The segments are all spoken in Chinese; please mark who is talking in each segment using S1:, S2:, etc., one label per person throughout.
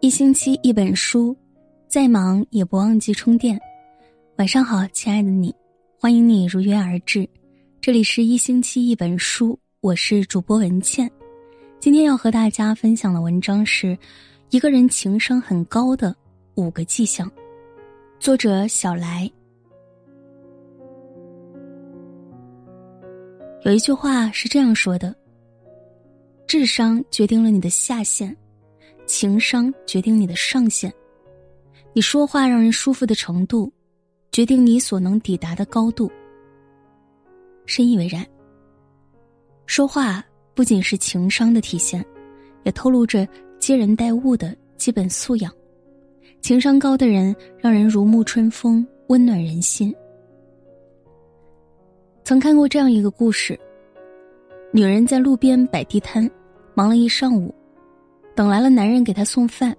S1: 一星期一本书，再忙也不忘记充电。晚上好，亲爱的你，欢迎你如约而至。这里是一星期一本书，我是主播文倩。今天要和大家分享的文章是一个人情商很高的五个迹象。作者小来。有一句话是这样说的：智商决定了你的下限。情商决定你的上限，你说话让人舒服的程度，决定你所能抵达的高度。深以为然。说话不仅是情商的体现，也透露着接人待物的基本素养。情商高的人让人如沐春风，温暖人心。曾看过这样一个故事：女人在路边摆地摊，忙了一上午。等来了男人给他送饭，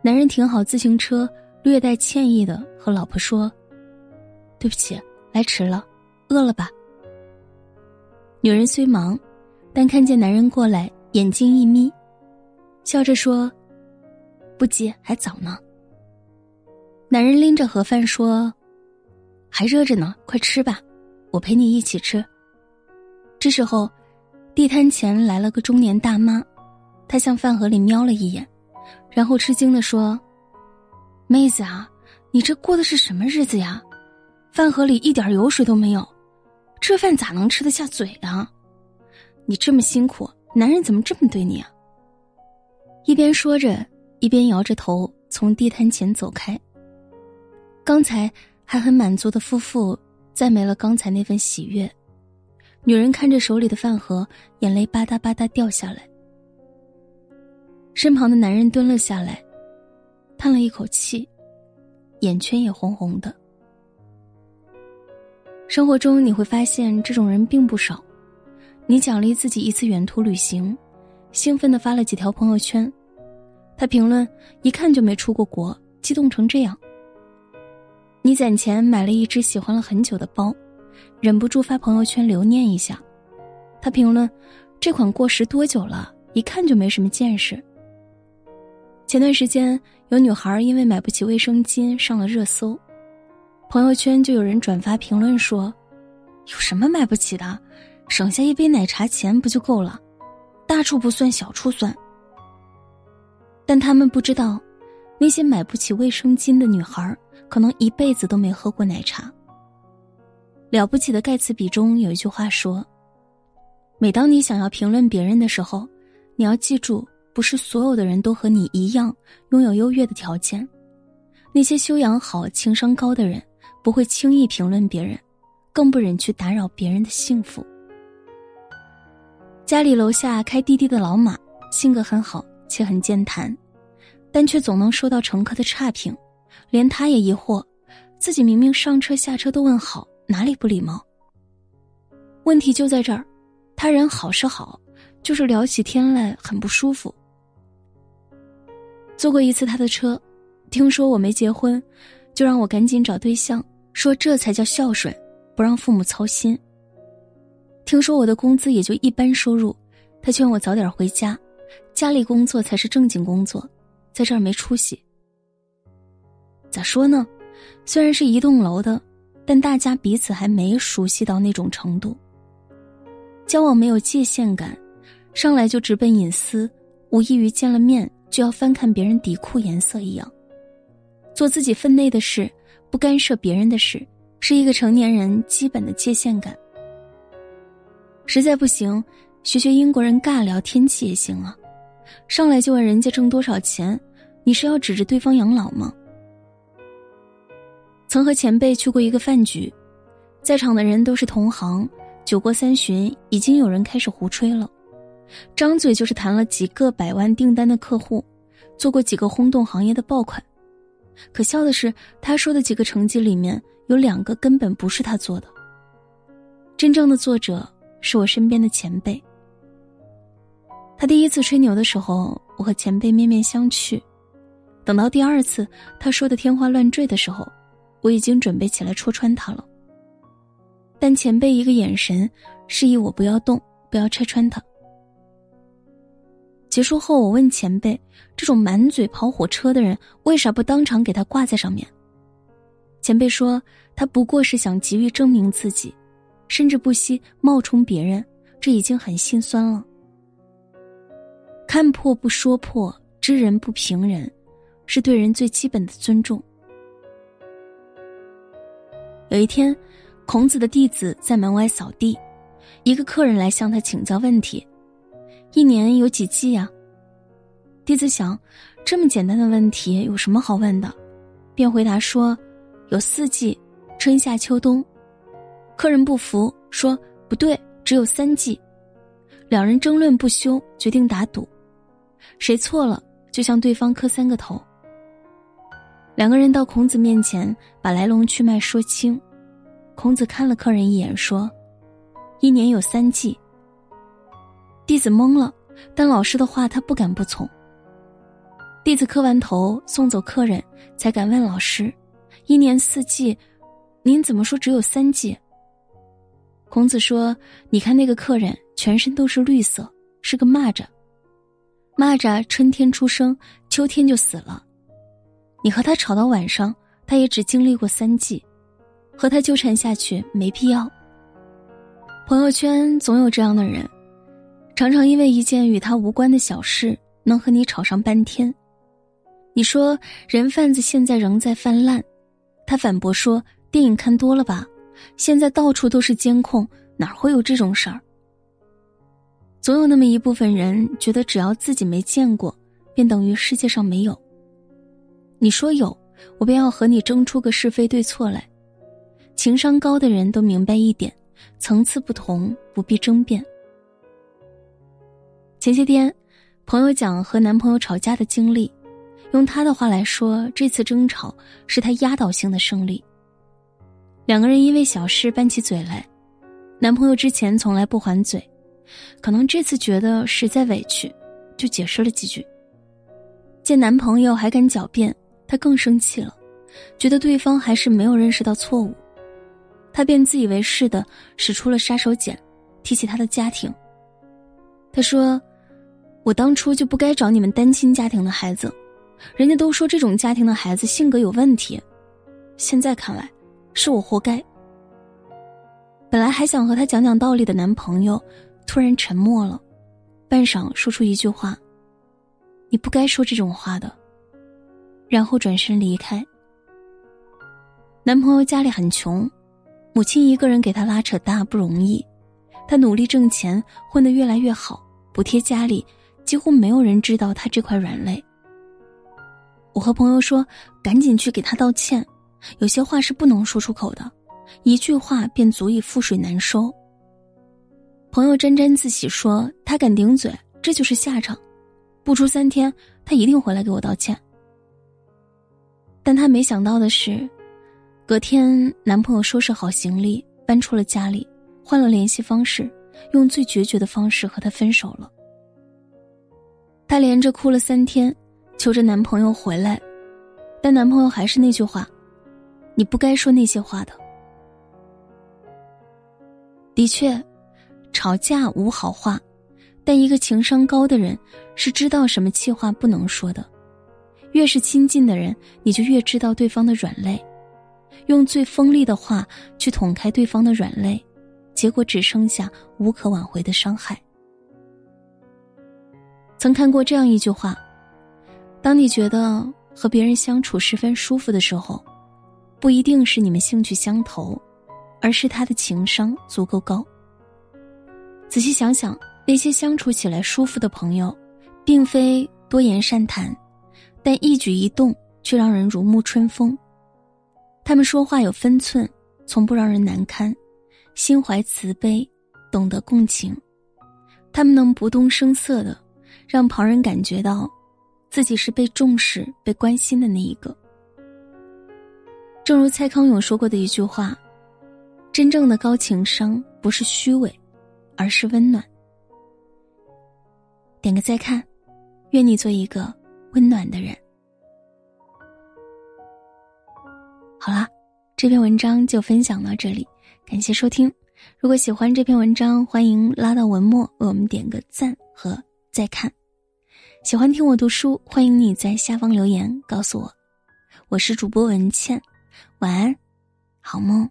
S1: 男人停好自行车，略带歉意的和老婆说：“对不起，来迟了，饿了吧？”女人虽忙，但看见男人过来，眼睛一眯，笑着说：“不急，还早呢。”男人拎着盒饭说：“还热着呢，快吃吧，我陪你一起吃。”这时候，地摊前来了个中年大妈。他向饭盒里瞄了一眼，然后吃惊的说：“妹子啊，你这过的是什么日子呀？饭盒里一点油水都没有，这饭咋能吃得下嘴啊？你这么辛苦，男人怎么这么对你啊？”一边说着，一边摇着头从地摊前走开。刚才还很满足的夫妇再没了刚才那份喜悦，女人看着手里的饭盒，眼泪吧嗒吧嗒掉下来。身旁的男人蹲了下来，叹了一口气，眼圈也红红的。生活中你会发现这种人并不少。你奖励自己一次远途旅行，兴奋的发了几条朋友圈，他评论一看就没出过国，激动成这样。你攒钱买了一只喜欢了很久的包，忍不住发朋友圈留念一下，他评论这款过时多久了，一看就没什么见识。前段时间，有女孩因为买不起卫生巾上了热搜，朋友圈就有人转发评论说：“有什么买不起的，省下一杯奶茶钱不就够了？大处不算，小处算。”但他们不知道，那些买不起卫生巾的女孩，可能一辈子都没喝过奶茶。了不起的盖茨比中有一句话说：“每当你想要评论别人的时候，你要记住。”不是所有的人都和你一样拥有优越的条件，那些修养好、情商高的人不会轻易评论别人，更不忍去打扰别人的幸福。家里楼下开滴滴的老马性格很好且很健谈，但却总能收到乘客的差评，连他也疑惑，自己明明上车下车都问好，哪里不礼貌？问题就在这儿，他人好是好，就是聊起天来很不舒服。坐过一次他的车，听说我没结婚，就让我赶紧找对象，说这才叫孝顺，不让父母操心。听说我的工资也就一般收入，他劝我早点回家，家里工作才是正经工作，在这儿没出息。咋说呢？虽然是一栋楼的，但大家彼此还没熟悉到那种程度，交往没有界限感，上来就直奔隐私，无异于见了面。就要翻看别人底裤颜色一样，做自己分内的事，不干涉别人的事，是一个成年人基本的界限感。实在不行，学学英国人尬聊天气也行啊，上来就问人家挣多少钱，你是要指着对方养老吗？曾和前辈去过一个饭局，在场的人都是同行，酒过三巡，已经有人开始胡吹了。张嘴就是谈了几个百万订单的客户，做过几个轰动行业的爆款。可笑的是，他说的几个成绩里面有两个根本不是他做的。真正的作者是我身边的前辈。他第一次吹牛的时候，我和前辈面面相觑；等到第二次他说的天花乱坠的时候，我已经准备起来戳穿他了。但前辈一个眼神，示意我不要动，不要拆穿他。结束后，我问前辈：“这种满嘴跑火车的人，为啥不当场给他挂在上面？”前辈说：“他不过是想急于证明自己，甚至不惜冒充别人，这已经很心酸了。看破不说破，知人不评人，是对人最基本的尊重。”有一天，孔子的弟子在门外扫地，一个客人来向他请教问题。一年有几季呀？弟子想，这么简单的问题有什么好问的？便回答说：“有四季，春夏秋冬。”客人不服，说：“不对，只有三季。”两人争论不休，决定打赌，谁错了就向对方磕三个头。两个人到孔子面前，把来龙去脉说清。孔子看了客人一眼，说：“一年有三季。”弟子懵了，但老师的话他不敢不从。弟子磕完头，送走客人，才敢问老师：“一年四季，您怎么说只有三季？”孔子说：“你看那个客人，全身都是绿色，是个蚂蚱。蚂蚱春天出生，秋天就死了。你和他吵到晚上，他也只经历过三季，和他纠缠下去没必要。朋友圈总有这样的人。”常常因为一件与他无关的小事，能和你吵上半天。你说人贩子现在仍在泛滥，他反驳说电影看多了吧，现在到处都是监控，哪会有这种事儿？总有那么一部分人觉得只要自己没见过，便等于世界上没有。你说有，我便要和你争出个是非对错来。情商高的人都明白一点，层次不同，不必争辩。前些天，朋友讲和男朋友吵架的经历，用他的话来说，这次争吵是他压倒性的胜利。两个人因为小事拌起嘴来，男朋友之前从来不还嘴，可能这次觉得实在委屈，就解释了几句。见男朋友还敢狡辩，他更生气了，觉得对方还是没有认识到错误，他便自以为是的使出了杀手锏，提起他的家庭。他说。我当初就不该找你们单亲家庭的孩子，人家都说这种家庭的孩子性格有问题，现在看来，是我活该。本来还想和他讲讲道理的男朋友，突然沉默了，半晌说出一句话：“你不该说这种话的。”然后转身离开。男朋友家里很穷，母亲一个人给他拉扯大不容易，他努力挣钱，混得越来越好，补贴家里。几乎没有人知道他这块软肋。我和朋友说：“赶紧去给他道歉，有些话是不能说出口的，一句话便足以覆水难收。”朋友沾沾自喜说：“他敢顶嘴，这就是下场。不出三天，他一定回来给我道歉。”但他没想到的是，隔天男朋友收拾好行李，搬出了家里，换了联系方式，用最决绝的方式和他分手了。她连着哭了三天，求着男朋友回来，但男朋友还是那句话：“你不该说那些话的。”的确，吵架无好话，但一个情商高的人是知道什么气话不能说的。越是亲近的人，你就越知道对方的软肋，用最锋利的话去捅开对方的软肋，结果只剩下无可挽回的伤害。曾看过这样一句话：，当你觉得和别人相处十分舒服的时候，不一定是你们兴趣相投，而是他的情商足够高。仔细想想，那些相处起来舒服的朋友，并非多言善谈，但一举一动却让人如沐春风。他们说话有分寸，从不让人难堪，心怀慈悲，懂得共情。他们能不动声色的。让旁人感觉到，自己是被重视、被关心的那一个。正如蔡康永说过的一句话：“真正的高情商不是虚伪，而是温暖。”点个再看，愿你做一个温暖的人。好啦，这篇文章就分享到这里，感谢收听。如果喜欢这篇文章，欢迎拉到文末为我们点个赞和。再看，喜欢听我读书，欢迎你在下方留言告诉我。我是主播文倩，晚安，好梦。